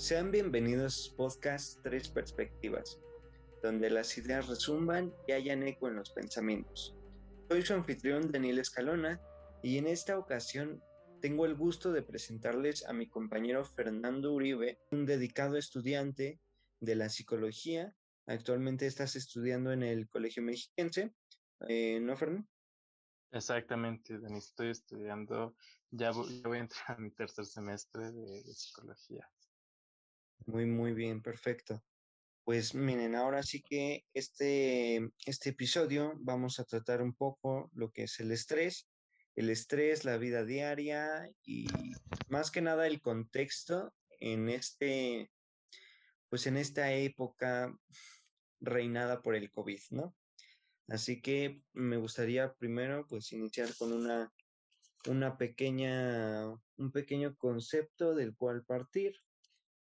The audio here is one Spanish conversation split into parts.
Sean bienvenidos podcast Tres Perspectivas, donde las ideas resumban y hayan eco en los pensamientos. Soy su anfitrión Daniel Escalona y en esta ocasión tengo el gusto de presentarles a mi compañero Fernando Uribe, un dedicado estudiante de la psicología. Actualmente estás estudiando en el Colegio Mexiquense, eh, ¿no, Fernando? Exactamente, Dani, estoy estudiando, ya voy, a entrar a mi tercer semestre de psicología. Muy, muy bien, perfecto. Pues miren, ahora sí que este, este episodio vamos a tratar un poco lo que es el estrés, el estrés, la vida diaria y más que nada el contexto en este, pues en esta época reinada por el COVID, ¿no? Así que me gustaría primero pues iniciar con una, una pequeña, un pequeño concepto del cual partir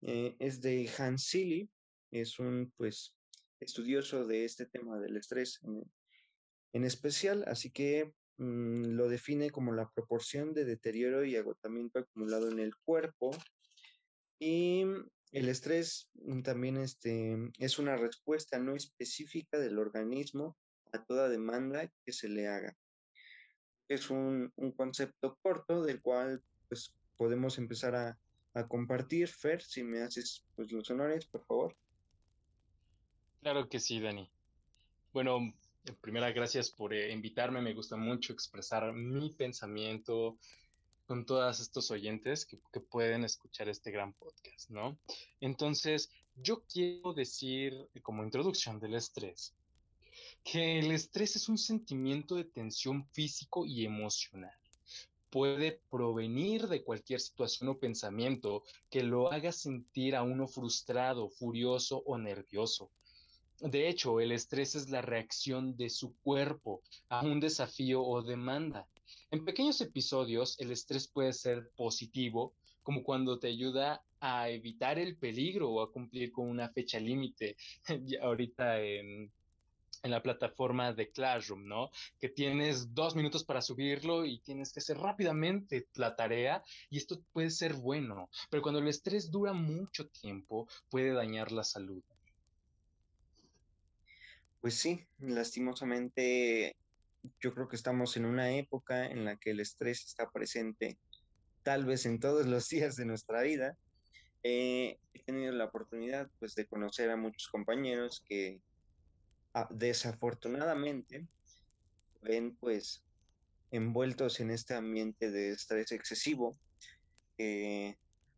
eh, es de Hans Silly, es un pues estudioso de este tema del estrés en, especial, así que mm, lo define como la proporción de deterioro y agotamiento acumulado en el cuerpo y el estrés mm, también este, es una respuesta no específica del organismo a toda demanda que se le haga. Es un, un concepto corto del cual pues, podemos empezar a, a compartir. Fer, si me haces pues, los honores, por favor. Claro que sí, Dani. Bueno, en primera, gracias por eh, invitarme. Me gusta mucho expresar mi pensamiento con todos estos oyentes que, que, pueden escuchar este gran podcast, ¿no? Entonces, yo quiero decir como introducción del estrés que el estrés es un sentimiento de tensión físico y emocional puede provenir de cualquier situación o pensamiento que lo haga sentir a uno frustrado, furioso o nervioso. De hecho, el estrés es la reacción de su cuerpo a un desafío o demanda. En pequeños episodios, el estrés puede ser positivo, como cuando te ayuda a evitar el peligro o a cumplir con una fecha límite. Ahorita en en la plataforma de Classroom, ¿no? Que tienes dos minutos para subirlo y tienes que hacer rápidamente la tarea y esto puede ser bueno, pero cuando el estrés dura mucho tiempo puede dañar la salud. Pues sí, lastimosamente yo creo que estamos en una época en la que el estrés está presente tal vez en todos los días de nuestra vida. Eh, he tenido la oportunidad pues de conocer a muchos compañeros que desafortunadamente ven pues envueltos en este ambiente de estrés excesivo,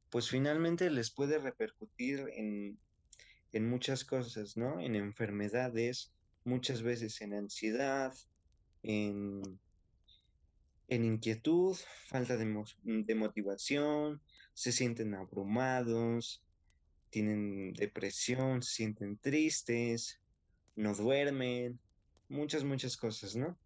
pues finalmente les puede repercutir en, en muchas cosas, ¿no? En enfermedades, muchas veces en ansiedad, en, en inquietud, falta de, de motivación, se sienten abrumados, tienen depresión, se sienten tristes, no duermen, muchas, muchas cosas, ¿no?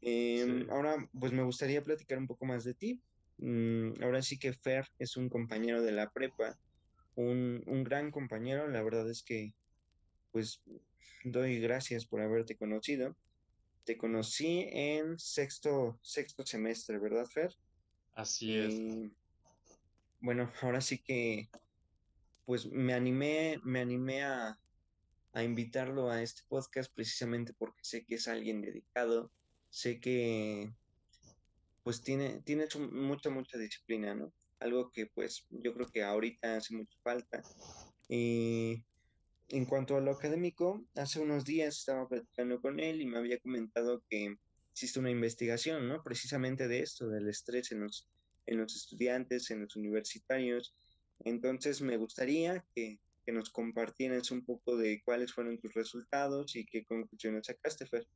Em, ahora, pues me gustaría platicar un poco más de ti. Mm, ahora sí que Fer es un compañero de la prepa, un, un, gran compañero, la verdad es que, pues, doy gracias por haberte conocido. Te conocí en sexto, sexto semestre, ¿verdad, Fer? Así es. bueno, ahora sí que, pues me animé, me animé a, a invitarlo a este podcast precisamente porque sé que es alguien dedicado, sé que pues tiene, tiene mucha, mucha disciplina, ¿no? Algo que pues yo creo que ahorita hace mucha falta. Y en cuanto a lo académico, hace unos días estaba platicando con él y me había comentado que existe una investigación, ¿no? Precisamente de esto, del estrés en los, en los estudiantes, en los universitarios. Entonces me gustaría que, que nos compartieras un poco de cuáles fueron tus resultados y qué conclusiones sacaste, Fer.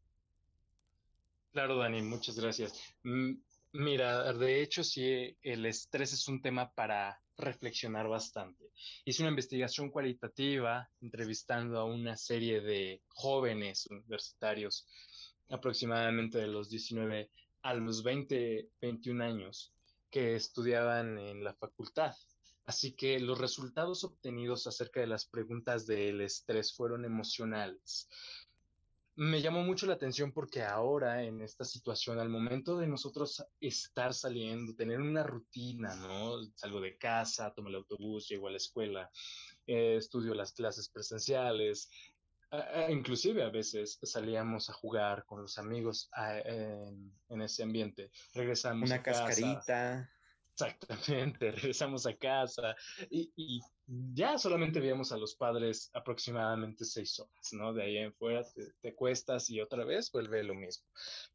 Claro, Dani, muchas gracias. Mira, de hecho, sí, el estrés es un tema para reflexionar bastante. Hice una investigación cualitativa entrevistando a una serie de jóvenes universitarios, aproximadamente de los 19 a los 20, 21 años, que estudiaban en la facultad Así que los resultados obtenidos acerca de las preguntas del estrés fueron emocionales. me llamó mucho la atención porque ahora en esta situación, al momento de nosotros estar saliendo, tener una rutina, ¿no? Salgo de casa, tomo el autobús, llego a la escuela, eh, estudio las clases presenciales, inclusive a veces salíamos a jugar con los amigos en, ese ambiente. Regresamos una a cascarita. Exactamente, regresamos a casa y, ya solamente veíamos a los padres aproximadamente seis horas, ¿no? De ahí en fuera te, cuestas y otra vez vuelve lo mismo.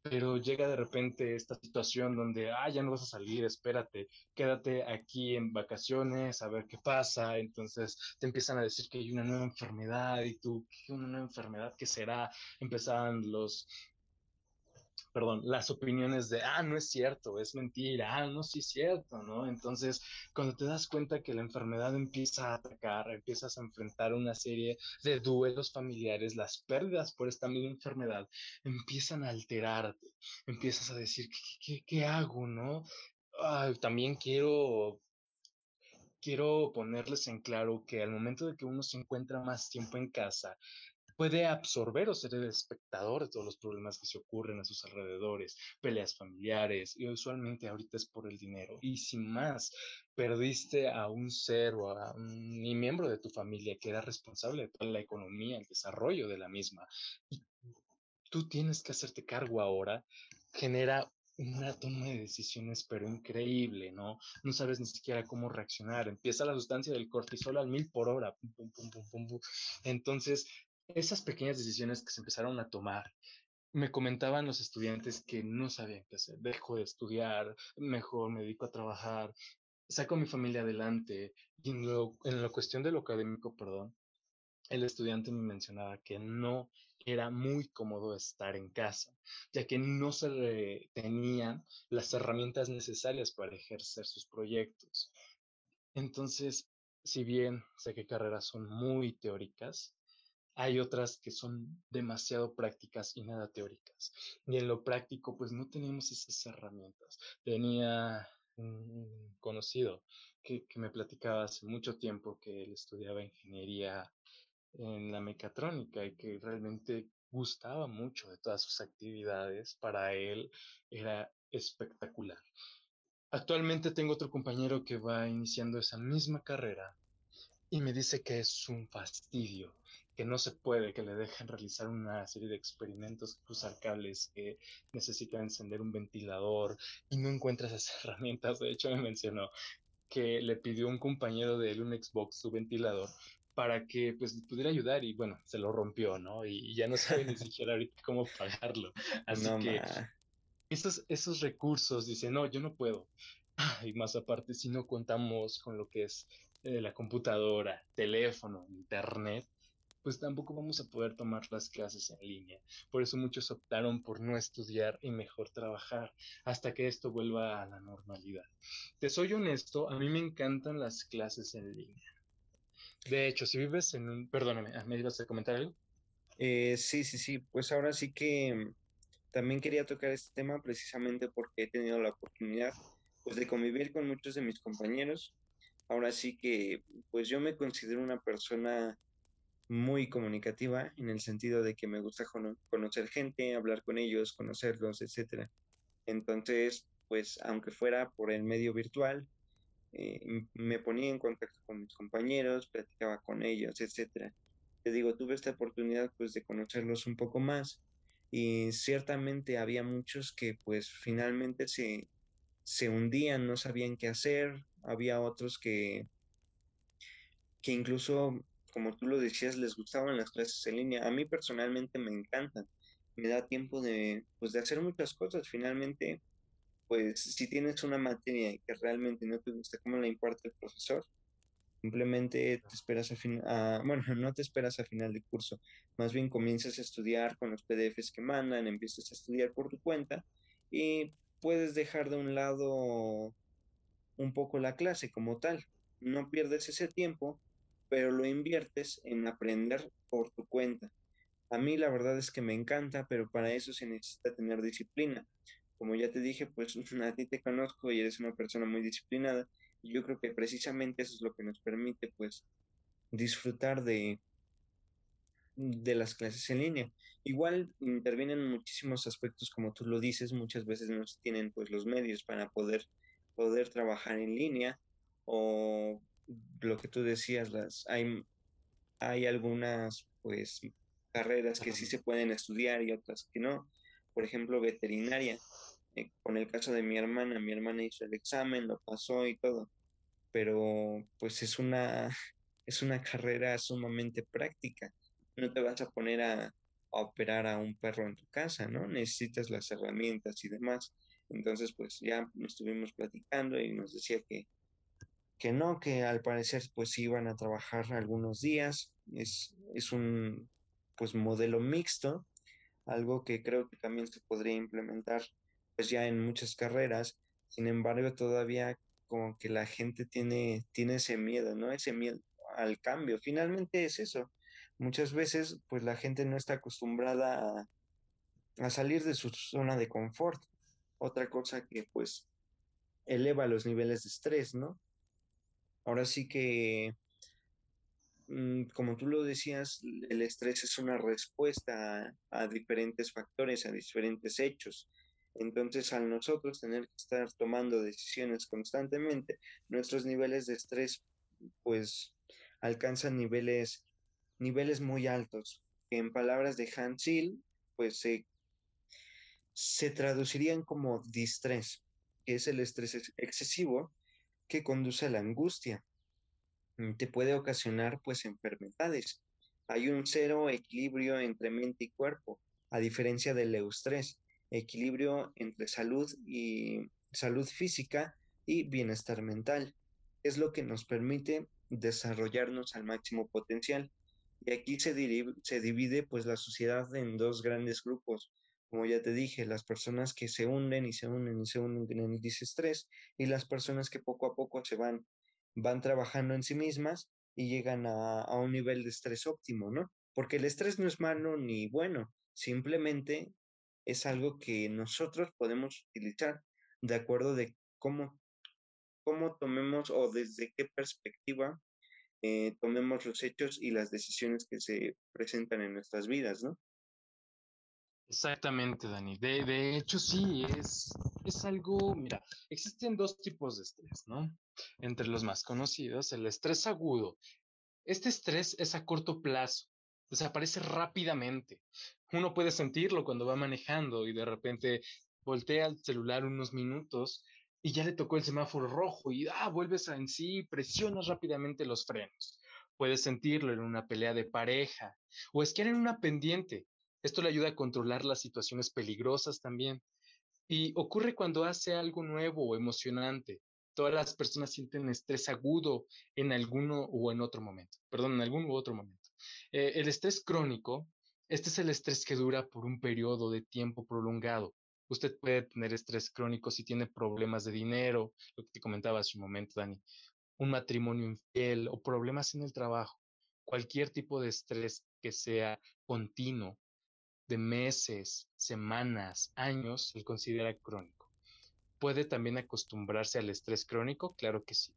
Pero llega de repente esta situación donde, ah, ya no vas a salir, espérate, quédate aquí en vacaciones a ver qué pasa. Entonces te empiezan a decir que hay una nueva enfermedad y tú, ¿qué una nueva enfermedad? ¿Qué será? Empezaban los perdón, las opiniones de, ah, no es cierto, es mentira, ah, no, sí es cierto, ¿no? Entonces, cuando te das cuenta que la enfermedad empieza a atacar, empiezas a enfrentar una serie de duelos familiares, las pérdidas por esta misma enfermedad empiezan a alterarte, empiezas a decir, ¿qué, qué, hago, no? también quiero quiero ponerles en claro que al momento de que uno se encuentra más tiempo en casa, puede absorber o ser el espectador de todos los problemas que se ocurren a sus alrededores, peleas familiares, y usualmente ahorita es por el dinero. Y sin más, perdiste a un ser o a un miembro de tu familia que era responsable de toda la economía, el desarrollo de la misma. Y tú tienes que hacerte cargo ahora, genera una toma de decisiones, pero increíble, ¿no? No sabes ni siquiera cómo reaccionar. Empieza la sustancia del cortisol al mil por hora. Entonces, esas pequeñas decisiones que se empezaron a tomar, me comentaban los estudiantes que no sabían qué hacer. Dejo de estudiar, mejor me dedico a trabajar, saco mi familia adelante. Y en, lo, en la cuestión de lo académico, perdón, el estudiante me mencionaba que no era muy cómodo estar en casa, ya que no se le tenían las herramientas necesarias para ejercer sus proyectos. Entonces, si bien sé que carreras son muy teóricas, hay otras que son demasiado prácticas y nada teóricas. Y en lo práctico, pues no tenemos esas herramientas. Tenía un conocido que, me platicaba hace mucho tiempo que él estudiaba ingeniería en la mecatrónica y que realmente gustaba mucho de todas sus actividades. Para él era espectacular. Actualmente tengo otro compañero que va iniciando esa misma carrera y me dice que es un fastidio, que no se puede, que le dejen realizar una serie de experimentos, cruzar cables, que necesita encender un ventilador y no encuentra esas herramientas. De hecho, me mencionó que le pidió un compañero de él un Xbox su ventilador para que pues pudiera ayudar y bueno, se lo rompió, ¿no? Y, ya no sabe ni siquiera ahorita cómo pagarlo. Así que esos, esos recursos, dice, no, yo no puedo. Y más aparte, si no contamos con lo que es eh, la computadora, teléfono, internet, pues tampoco vamos a poder tomar las clases en línea. Por eso muchos optaron por no estudiar y mejor trabajar hasta que esto vuelva a la normalidad. Te soy honesto, a mí me encantan las clases en línea. De hecho, si vives en un... Perdóname, ¿me ibas a comentar algo? Eh, sí, sí, sí. Pues ahora sí que también quería tocar este tema precisamente porque he tenido la oportunidad pues, de convivir con muchos de mis compañeros. Ahora sí que, pues yo me considero una persona muy comunicativa en el sentido de que me gusta conocer gente, hablar con ellos, conocerlos, etcétera. Entonces, pues aunque fuera por el medio virtual, eh, me ponía en contacto con mis compañeros, platicaba con ellos, etcétera. Te digo, tuve esta oportunidad pues de conocerlos un poco más y ciertamente había muchos que pues finalmente se, se hundían, no sabían qué hacer, había otros que, que incluso como tú lo decías, les gustaban las clases en línea. A mí personalmente me encantan. Me da tiempo de, pues, de hacer muchas cosas. Finalmente, pues si tienes una materia que realmente no te gusta cómo la imparte el profesor, simplemente te esperas a fin, bueno, no te esperas a final de curso, más bien comienzas a estudiar con los PDFs que mandan, empiezas a estudiar por tu cuenta y puedes dejar de un lado un poco la clase como tal. No pierdes ese tiempo pero lo inviertes en aprender por tu cuenta. A mí la verdad es que me encanta, pero para eso se necesita tener disciplina. Como ya te dije, pues a ti te conozco y eres una persona muy disciplinada y yo creo que precisamente eso es lo que nos permite pues disfrutar de las clases en línea. Igual intervienen muchísimos aspectos, como tú lo dices, muchas veces no se tienen pues los medios para poder, poder trabajar en línea o lo que tú decías, las, hay, hay algunas pues carreras que sí se pueden estudiar y otras que no. Por ejemplo, veterinaria. Eh, con el caso de mi hermana, mi hermana hizo el examen, lo pasó y todo, pero pues es una, es una carrera sumamente práctica no te vas a poner a, operar a un perro en tu casa, ¿no? Necesitas las herramientas y demás. Entonces, pues ya estuvimos platicando y nos decía que, que no, que al parecer pues iban a trabajar algunos días. Es, es un pues modelo mixto, algo que creo que también se podría implementar pues ya en muchas carreras. Sin embargo, todavía como que la gente tiene, tiene ese miedo, ¿no? Ese miedo al cambio. Finalmente es eso, muchas veces pues la gente no está acostumbrada a, salir de su zona de confort. Otra cosa que pues eleva los niveles de estrés, ¿no? Ahora sí que, mm, como tú lo decías, el estrés es una respuesta a, diferentes factores, a diferentes hechos. Entonces, al nosotros tener que estar tomando decisiones constantemente, nuestros niveles de estrés, pues, alcanzan niveles niveles muy altos, que en palabras de Hans Hill, pues se, se traducirían como distrés, que es el estrés excesivo que conduce a la angustia. Mm, te puede ocasionar pues enfermedades. Hay un cero equilibrio entre mente y cuerpo, a diferencia del eustrés, equilibrio entre salud y salud física y bienestar mental. Es lo que nos permite desarrollarnos al máximo potencial. Y aquí se, se divide pues la sociedad en dos grandes grupos. Como ya te dije, las personas que se hunden y se unen y se unen en el disestrés y las personas que poco a poco se van, van trabajando en sí mismas y llegan a, a un nivel de estrés óptimo, ¿no? Porque el estrés no es malo ni bueno, simplemente es algo que nosotros podemos utilizar de acuerdo de cómo, cómo tomemos o desde qué perspectiva eh, tomemos los hechos y las decisiones que se presentan en nuestras vidas, ¿no? Exactamente, Dani. De, de hecho, sí, es, es algo, mira, existen dos tipos de estrés, ¿no? Entre los más conocidos, el estrés agudo. Este estrés es a corto plazo, desaparece rápidamente. Uno puede sentirlo cuando va manejando y de repente voltea el celular unos minutos y ya le tocó el semáforo rojo y ah, vuelves a en sí, presionas rápidamente los frenos. Puedes sentirlo en una pelea de pareja o esquiar en una pendiente. Esto le ayuda a controlar las situaciones peligrosas también. Y ocurre cuando hace algo nuevo o emocionante. Todas las personas sienten estrés agudo en alguno o en otro momento. Perdón, en algún u otro momento. Eh, el estrés crónico, este es el estrés que dura por un periodo de tiempo prolongado Usted puede tener estrés crónico si tiene problemas de dinero, lo que te comentaba hace un momento, Dani, un matrimonio infiel o problemas en el trabajo. Cualquier tipo de estrés que sea continuo, de meses, semanas, años, se considera crónico. ¿Puede también acostumbrarse al estrés crónico? Claro que sí.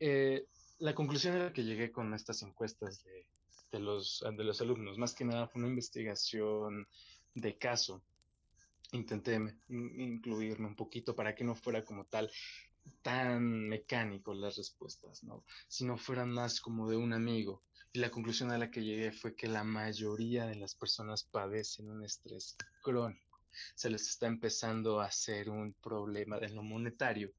Eh, la conclusión a la que llegué con estas encuestas de, de, los, de los alumnos, más que nada fue una investigación de caso intenté incluirme un poquito para que no fuera como tal tan mecánico las respuestas, ¿no? Si no fueran más como de un amigo. Y la conclusión a la que llegué fue que la mayoría de las personas padecen un estrés crónico. Se les está empezando a hacer un problema de lo monetario,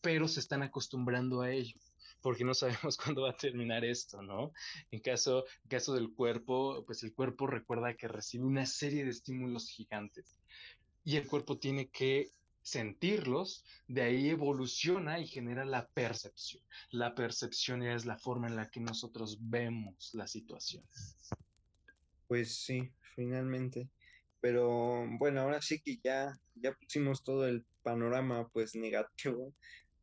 pero se están acostumbrando a ello porque no sabemos cuándo va a terminar esto, ¿no? En caso, en caso del cuerpo, pues el cuerpo recuerda que recibe una serie de estímulos gigantes y el cuerpo tiene que sentirlos, de ahí evoluciona y genera la percepción. La percepción es la forma en la que nosotros vemos las situaciones. Pues sí, finalmente. Pero bueno, ahora sí que ya, ya pusimos todo el panorama pues negativo,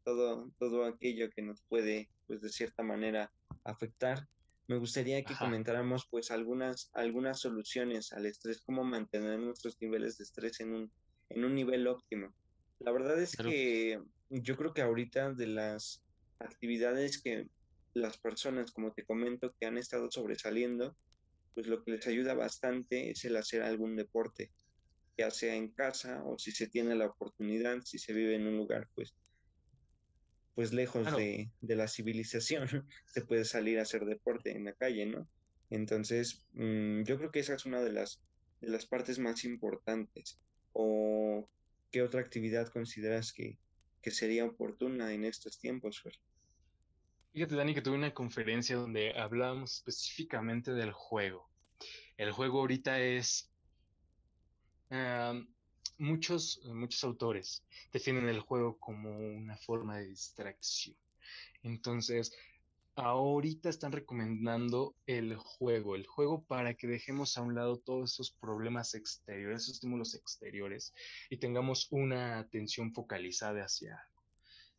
todo, todo aquello que nos puede pues de cierta manera afectar. Me gustaría que comentáramos pues algunas, algunas soluciones al estrés, cómo mantener nuestros niveles de estrés en un, en un nivel óptimo. La verdad es que yo creo que ahorita de las actividades que las personas, como te comento, que han estado sobresaliendo, pues lo que les ayuda bastante es el hacer algún deporte, ya sea en casa o si se tiene la oportunidad, si se vive en un lugar pues pues lejos de, la civilización, se puede salir a hacer deporte en la calle, ¿no? Entonces, mm, yo creo que esa es una de las, de las partes más importantes. ¿O qué otra actividad consideras que, que sería oportuna en estos tiempos, Fer? Fíjate, Dani, que tuve una conferencia donde hablábamos específicamente del juego. El juego ahorita es muchos, muchos autores definen el juego como una forma de distracción. Entonces, ahorita están recomendando el juego, el juego para que dejemos a un lado todos esos problemas exteriores, esos estímulos exteriores y tengamos una atención focalizada hacia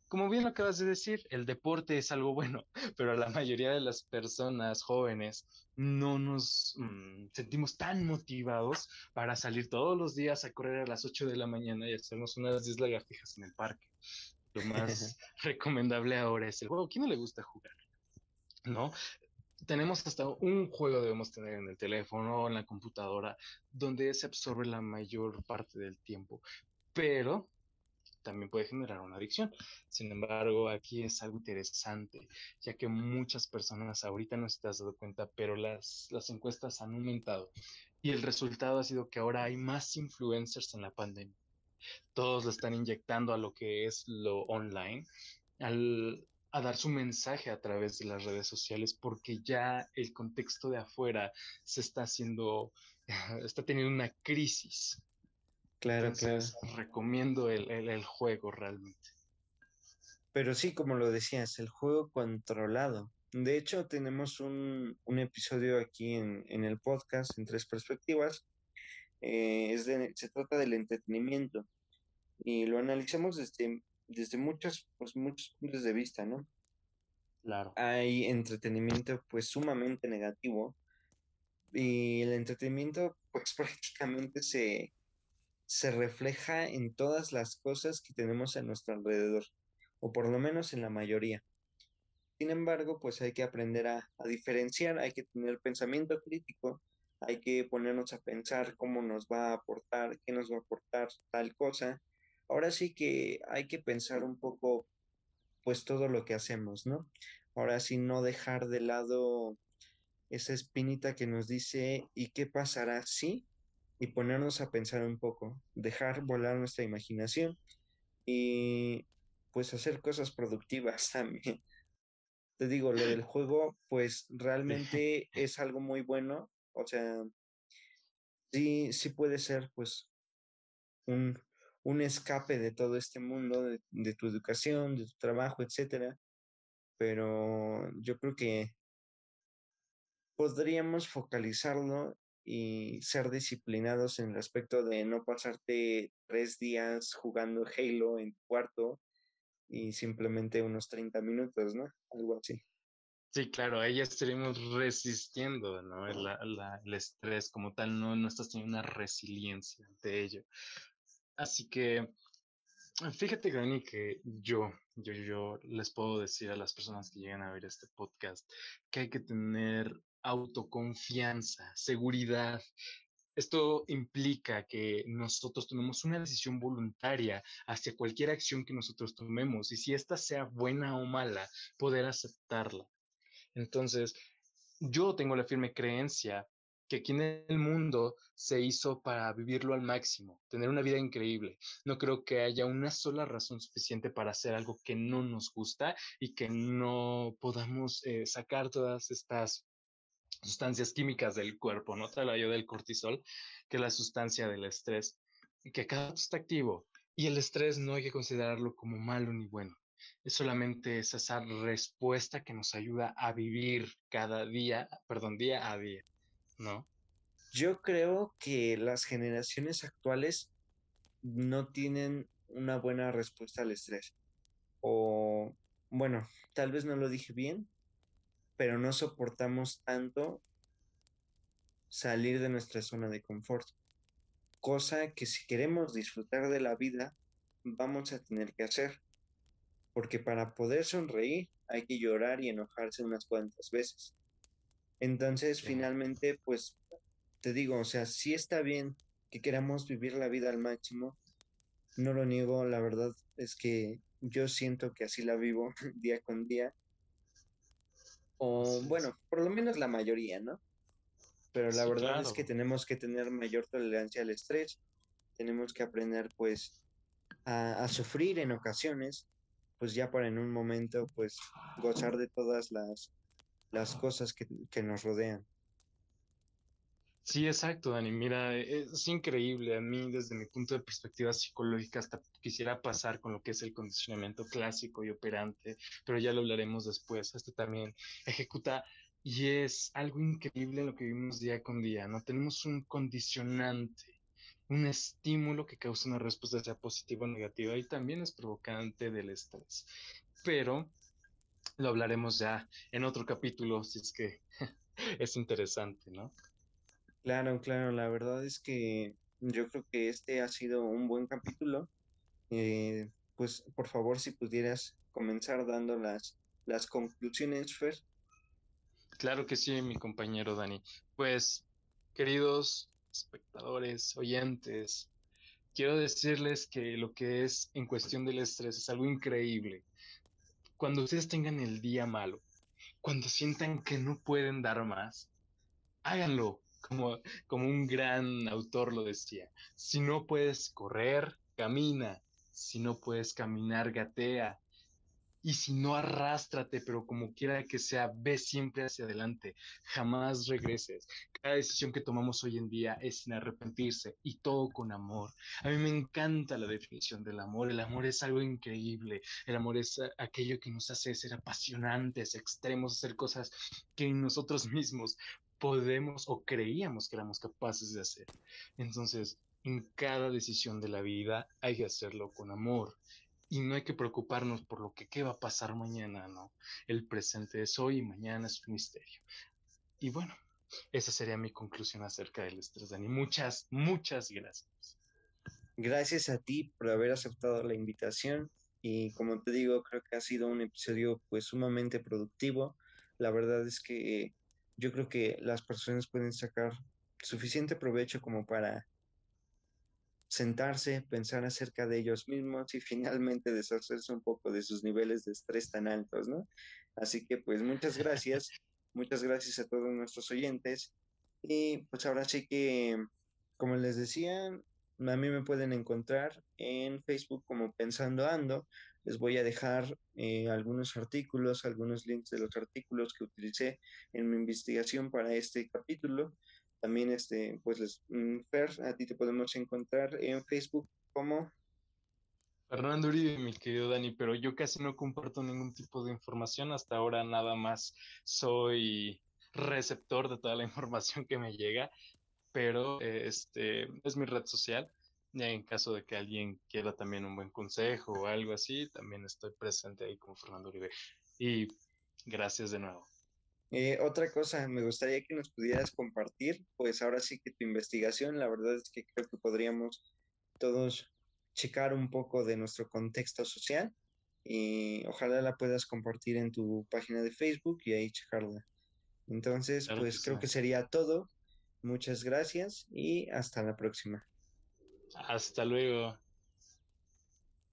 como bien lo acabas de decir, el deporte es algo bueno, pero la mayoría de las personas jóvenes no nos mm, sentimos tan motivados para salir todos los días a correr a las 8 de la mañana y hacernos unas 10 lagartijas en el parque. Lo más recomendable ahora es el juego. ¿Quién no le gusta jugar? ¿No? Tenemos hasta un juego debemos tener en el teléfono o en la computadora donde se absorbe la mayor parte del tiempo. Pero también puede generar una adicción. Sin embargo, aquí es algo interesante, ya que muchas personas, ahorita no se te has dado cuenta, pero las, las encuestas han aumentado y el resultado ha sido que ahora hay más influencers en la pandemia. Todos lo están inyectando a lo que es lo online, al, a dar su mensaje a través de las redes sociales, porque ya el contexto de afuera se está haciendo, está teniendo una crisis Claro, Entonces, Recomiendo el, juego realmente. Pero sí, como lo decías, el juego controlado. De hecho, tenemos un, episodio aquí en, el podcast en tres perspectivas. Eh, es se trata del entretenimiento y lo analizamos desde, desde muchos, pues, muchos puntos de vista, ¿no? Claro. Hay entretenimiento pues sumamente negativo y el entretenimiento pues prácticamente se, se refleja en todas las cosas que tenemos a nuestro alrededor, o por lo menos en la mayoría. Sin embargo, pues hay que aprender a, diferenciar, hay que tener pensamiento crítico, hay que ponernos a pensar cómo nos va a aportar, qué nos va a aportar tal cosa. Ahora sí que hay que pensar un poco, pues todo lo que hacemos, ¿no? Ahora sí no dejar de lado esa espinita que nos dice, ¿y qué pasará si? y ponernos a pensar un poco, dejar volar nuestra imaginación y pues hacer cosas productivas también. Te digo, lo del juego, pues realmente es algo muy bueno, o sea, sí, sí puede ser pues un, un escape de todo este mundo, de, de tu educación, de tu trabajo, etcétera, pero yo creo que podríamos focalizarlo y ser disciplinados en el aspecto de no pasarte tres días jugando Halo en tu cuarto y simplemente unos 30 minutos, ¿no? Algo así. Sí, claro, ahí estaríamos resistiendo, ¿no? el estrés como tal, no, no estás teniendo una resiliencia ante ello. Así que, fíjate, Granny, que yo, yo, yo les puedo decir a las personas que llegan a ver este podcast que hay que tener autoconfianza, seguridad. Esto implica que nosotros tomemos una decisión voluntaria hacia cualquier acción que nosotros tomemos y si ésta sea buena o mala, poder aceptarla. Entonces, yo tengo la firme creencia que aquí en el mundo se hizo para vivirlo al máximo, tener una vida increíble. No creo que haya una sola razón suficiente para hacer algo que no nos gusta y que no podamos eh, sacar todas estas sustancias químicas del cuerpo, no te yo del cortisol, que es la sustancia del estrés, que cada está activo y el estrés no hay que considerarlo como malo ni bueno. Es solamente esa respuesta que nos ayuda a vivir cada día, perdón, día a día, ¿no? Yo creo que las generaciones actuales no tienen una buena respuesta al estrés. O, bueno, tal vez no lo dije bien, pero no soportamos tanto salir de nuestra zona de confort. Cosa que si queremos disfrutar de la vida, vamos a tener que hacer. Porque para poder sonreír hay que llorar y enojarse unas cuantas veces. Entonces, finalmente, pues, te digo, o sea, sí está bien que queramos vivir la vida al máximo, no lo niego, la verdad es que yo siento que así la vivo día con día, o bueno, por lo menos la mayoría, ¿no? Pero la verdad es que tenemos que tener mayor tolerancia al estrés, tenemos que aprender pues a, sufrir en ocasiones, pues ya para en un momento pues gozar de todas las, las cosas que, que nos rodean. Sí, exacto, Dani. Mira, e, es increíble. A mí, desde mi punto de perspectiva psicológica, hasta quisiera pasar con lo que es el condicionamiento clásico y operante, pero ya lo hablaremos después. Este también ejecuta y es algo increíble lo que vivimos día con día, ¿no? Tenemos un condicionante, un estímulo que causa una respuesta sea positiva o negativa y también es provocante del estrés. Pero lo hablaremos ya en otro capítulo, si es que es interesante, ¿no? Claro, claro, la verdad es que yo creo que este ha sido un buen capítulo. Eh, pues por favor, si pudieras comenzar dando las, las conclusiones, Fer. Claro que sí, mi compañero Dani. Pues, queridos espectadores, oyentes, quiero decirles que lo que es en cuestión del estrés es algo increíble. Cuando ustedes tengan el día malo, cuando sientan que no pueden dar más, háganlo, como, como un gran autor lo decía. Si no puedes correr, camina. Si no puedes caminar, gatea. Y si no, arrástrate, pero como quiera que sea, ve siempre hacia adelante, jamás regreses. Cada decisión que tomamos hoy en día es sin arrepentirse y todo con amor. A mí me encanta la definición del amor. El amor es algo increíble. El amor es aquello que nos hace ser apasionantes, extremos, hacer cosas que nosotros mismos podemos o creíamos que éramos capaces de hacer. Entonces, en cada decisión de la vida hay que hacerlo con amor y no hay que preocuparnos por lo que qué va a pasar mañana, ¿no? El presente es hoy y mañana es un misterio. Y bueno, esa sería mi conclusión acerca del estrés, Dani. Muchas, muchas gracias. Gracias a ti por haber aceptado la invitación y como te digo, creo que ha sido un episodio pues sumamente productivo. La verdad es que yo creo que las personas pueden sacar suficiente provecho como para sentarse, pensar acerca de ellos mismos y finalmente deshacerse un poco de sus niveles de estrés tan altos, ¿no? Así que pues muchas gracias, muchas gracias a todos nuestros oyentes y pues ahora sí que, como les decía, a mí me pueden encontrar en Facebook como Pensando Ando. Les voy a dejar eh, algunos artículos, algunos links de los artículos que utilicé en mi investigación para este capítulo. También, este, pues, les, mm, Fer, a ti te podemos encontrar en Facebook como... Fernando Uribe, mi querido Dani, pero yo casi no comparto ningún tipo de información. Hasta ahora nada más soy receptor de toda la información que me llega, pero este es mi red social en caso de que alguien quiera también un buen consejo o algo así, también estoy presente ahí como Fernando Uribe. Y gracias de nuevo. Eh, otra cosa, me gustaría que nos pudieras compartir, pues ahora sí que tu investigación, la verdad es que creo que podríamos todos checar un poco de nuestro contexto social y ojalá la puedas compartir en tu página de Facebook y ahí checarla. Entonces, pues creo que sería todo. Muchas gracias y hasta la próxima. Hasta luego.